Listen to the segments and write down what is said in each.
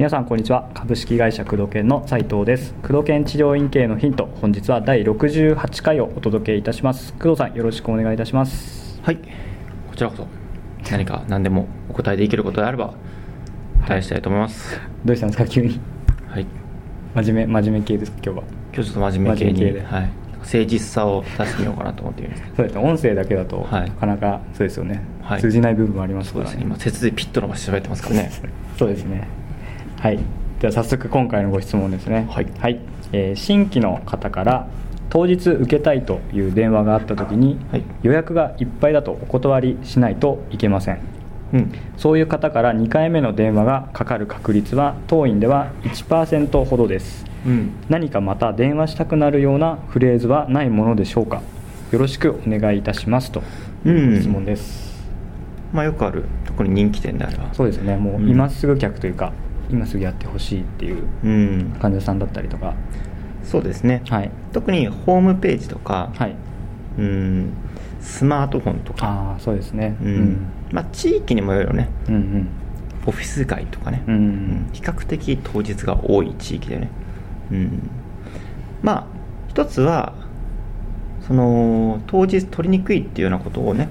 皆さんこんにちは。株式会社工藤研の斉藤です。工藤研治療院系のヒント本日は第68回をお届けいたします。工藤さんよろしくお願いいたします。はい。こちらこそ何か何でもお答えできることであればお答えしたいと思います。どうしたんですか急に。はい。真面目真面目系ですか今日は。今日ちょっと真面目系に。はい、誠実さを出してみようかなと思っているんですそうですね。音声だけだと、はい。なかなかそうですよね、はい。通じない部分もありますからね。ね。今節でピッと伸ばして喋ってますからね。そうですね。はい。では早速今回のご質問ですね。はい。えー新規の方から当日受けたいという電話があった時に、はい。予約がいっぱいだとお断りしないといけません。うん。そういう方から2回目の電話がかかる確率は当院では1%ほどですうん。何かまた電話したくなるようなフレーズはないものでしょうか？よろしくお願いいたしますと。うん。質問です、まあよくある。特に人気店であれば。そうですね。もううん。今すぐ客というか、今すぐやってほしいっていううん。患者さんだったりとか。そうですね、はい。特にホームページとか、はい。うん。スマートフォンとか、ああそうですね。うん。まあ、地域にもよるよね。うんうん。オフィス街とかね、うんうんうん。比較的当日が多い地域だよね、うん、まあ一つはその当日取りにくいっていうようなことをね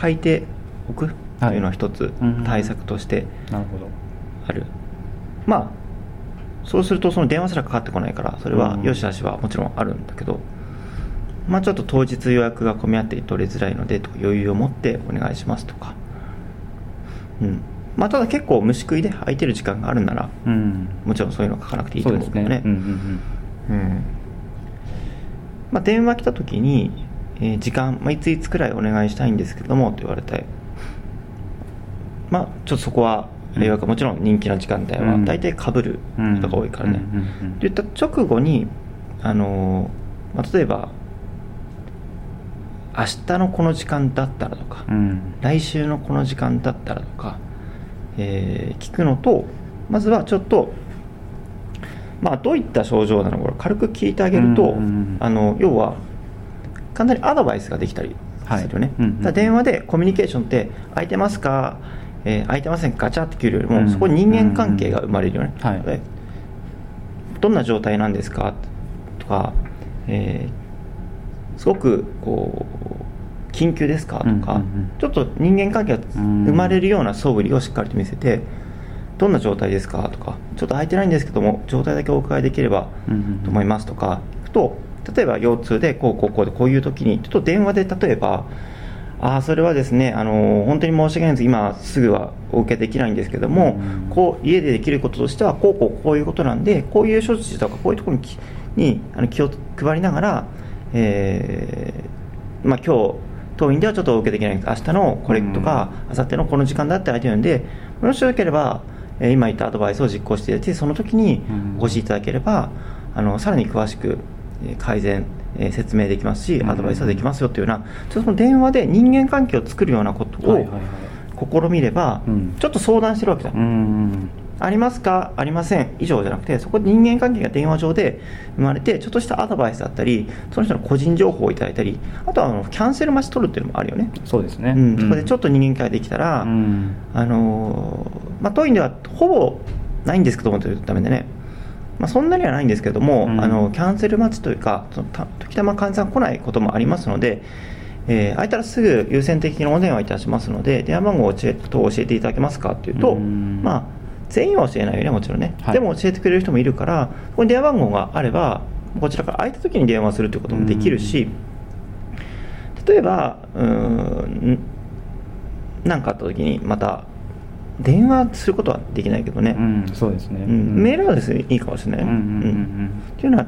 書いておくというのは一つうん対策としてある、まあそうするとその電話すらかかってこないからそれはうん。よしあしはもちろんあるんだけど、まあちょっと当日予約が混み合って取りづらいのでと余裕を持ってお願いしますとか。うんまあただ結構虫食いで空いてる時間があるならうん。もちろんそういうの書かなくていいと思うけどね。ね。うんうんうん。まあ、電話来た時に、えー時間、まあ、いついつくらいお願いしたいんですけどもと言われて。まあちょっとそこはうん予約はもちろん人気な時間帯はうん。大体かぶるうん。ことが多いからね、って言った直後にあのーまあ、例えば明日のこの時間だったらとか、うん。来週のこの時間だったらとか、えー聞くのとまずはちょっと、まあ、どういった症状なのか軽く聞いてあげると、うんうんうん。あの要は簡単にアドバイスができたりするよね、はいうんうん。電話でコミュニケーションって空いてますか、えー空いてませんか？ガチャって切るよりも、うんそこに人間関係が生まれるよね、はい。でどんな状態なんですか？とか、えーすごくこう緊急ですか？とか、ちょっと人間関係が生まれるような素振りをしっかりと見せて、どんな状態ですか？とか、ちょっと空いてないんですけども、状態だけお伺いできればと思います。とか、聞くと、例えば腰痛でこうこうこうでこういう時に、ちょっと電話で例えば、ああ、それはですね、あの本当に申し訳ないんです、今すぐはお受けできないんですけども、うんこう家でできることとしては、こうこうこういうことなんで、こういう処置とか、こういうところにあの気を配りながら、えーまあ今日当院ではちょっとお受けできない。んです明日のこれとか、明後日のこの時間だって空いてるんで、もしよければ、えー今言ったアドバイスを実行していただいて、その時にお越しいただければ、あのさらに詳しくえー改善、えー説明できますし、うん。アドバイスはできますよというような、ちょっとその電話で人間関係を作るようなことを試みれば、うん。ちょっと相談してるわけだ。うんうんありますか？ありません。以上じゃなくてそこで人間関係が電話上で生まれてちょっとしたアドバイスだったりその人の個人情報をいただいたりあとはあのキャンセル待ち取るっていうのもあるよね、そうですね。うん、そこでちょっとと人間関係できたら、うん。あのーまあ、当院ではほぼないんですけどもというためでね、まあ、そんなにはないんですけども、うん。あのキャンセル待ちというかそのた時たま患者さん来ないこともありますので、えー空いたらすぐ優先的にお電話いたしますので電話番号を教えと教えていただけますかというと、うん。まあ全員は教えないよねもちろんね、はい。でも教えてくれる人もいるからここに電話番号があればこちらから空いた時に電話するということもできるし、例えばうーん何かあった時にまた電話することはできないけどね、うんそうですね。うん。メールアドレスいいかもしれない。ね、うんうんうん。うん。っていうのは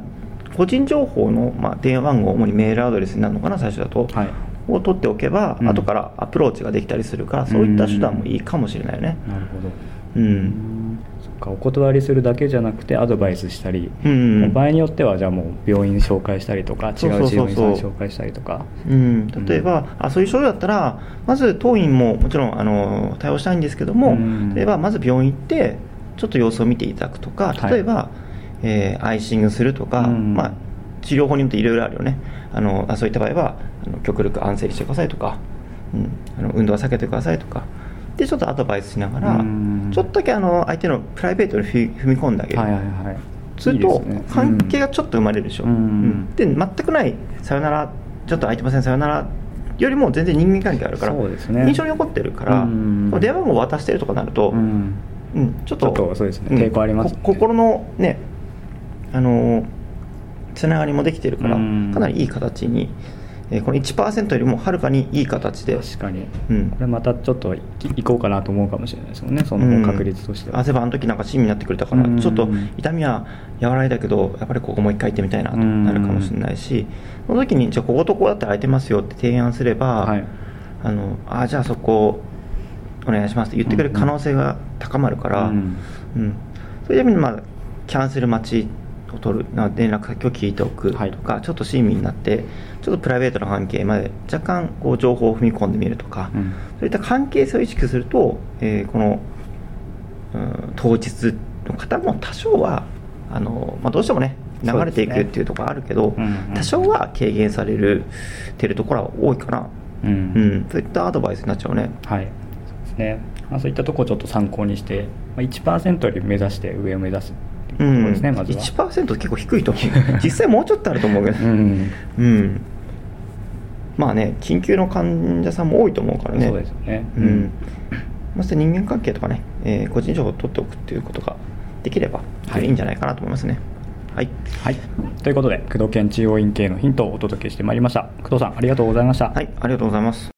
個人情報の、まあ、電話番号主にメールアドレスになるのかな最初だと、はいを取っておけば、うん。後からアプローチができたりするからそういった手段もいいかもしれないよね。なるほど。うん、そっかお断りするだけじゃなくてアドバイスしたり、うん場合によってはじゃあもう病院紹介したりとか違うそうそうそうそう。チームさん紹介したりとか。うん、例えば、あそういう症状だったらまず当院ももちろんあの対応したいんですけども、うん。例えばまず病院行ってちょっと様子を見ていただくとかはい。例えば、えーアイシングするとか、うん。まあ、治療法によっていろいろあるよねあのあそういった場合はあの極力安静にしてくださいとか、うん、あの運動は避けてくださいとか。でちょっとアドバイスしながらうん。ちょっとだけあの相手のプライベートに踏み込んであげる、はいはいはい。すると関係がちょっと生まれるでしょ、うん。うん。で全くないさよならちょっと空いてませんさよならよりも全然人間関係あるから、ね。印象に残ってるから、うん。電話番号渡してるとかなると、うん。うんちょっとそうですね。抵抗ありますね。こ心のねあのーつながりもできてるから、うん。かなりいい形に、えーこの1%よりもはるかにいい形で。確かに、うん。これまたちょっとい行こうかなと思うかもしれないですもんねその確率としては、ういえばあの時なんか親身になってくれたから、うん。ちょっと痛みは和らいだけどやっぱりここもう一回行ってみたいなとなるかもしれないし、その時にじゃあこことここだったら空いてますよって提案すれば、はい。あのあじゃあそこお願いしますって言ってくれる可能性が高まるから、うん。うん。そういう意味で、まあ、キャンセル待ちを取るな連絡先を聞いておくとか、はい。ちょっと親身になってちょっとプライベートな関係まで若干こう情報を踏み込んでみるとか、うん。そういった関係性を意識すると、えーこの、うん当日の方も多少はあの、まあ、どうしてもね流れていくっていうところあるけど、うんうん。多少は軽減されるてるところは多いかな、うん。うん。そういったアドバイスになっちゃうね。はい。そうですね、まあ、そういったところをちょっと参考にして、まあ、1%より目指して上を目指すっところですね、まずは。1%結構低いと思う。実際もうちょっとあると思うけど、うん。うん。まあね緊急の患者さんも多いと思うからね。そうですよね。うん。まして人間関係とかね、えー個人情報を取っておくっていうことができれば、はい。い、いんじゃないかなと思いますね。はい。はい、ということで工藤県中央院系のヒントをお届けしてまいりました。工藤さんありがとうございました、はいありがとうございます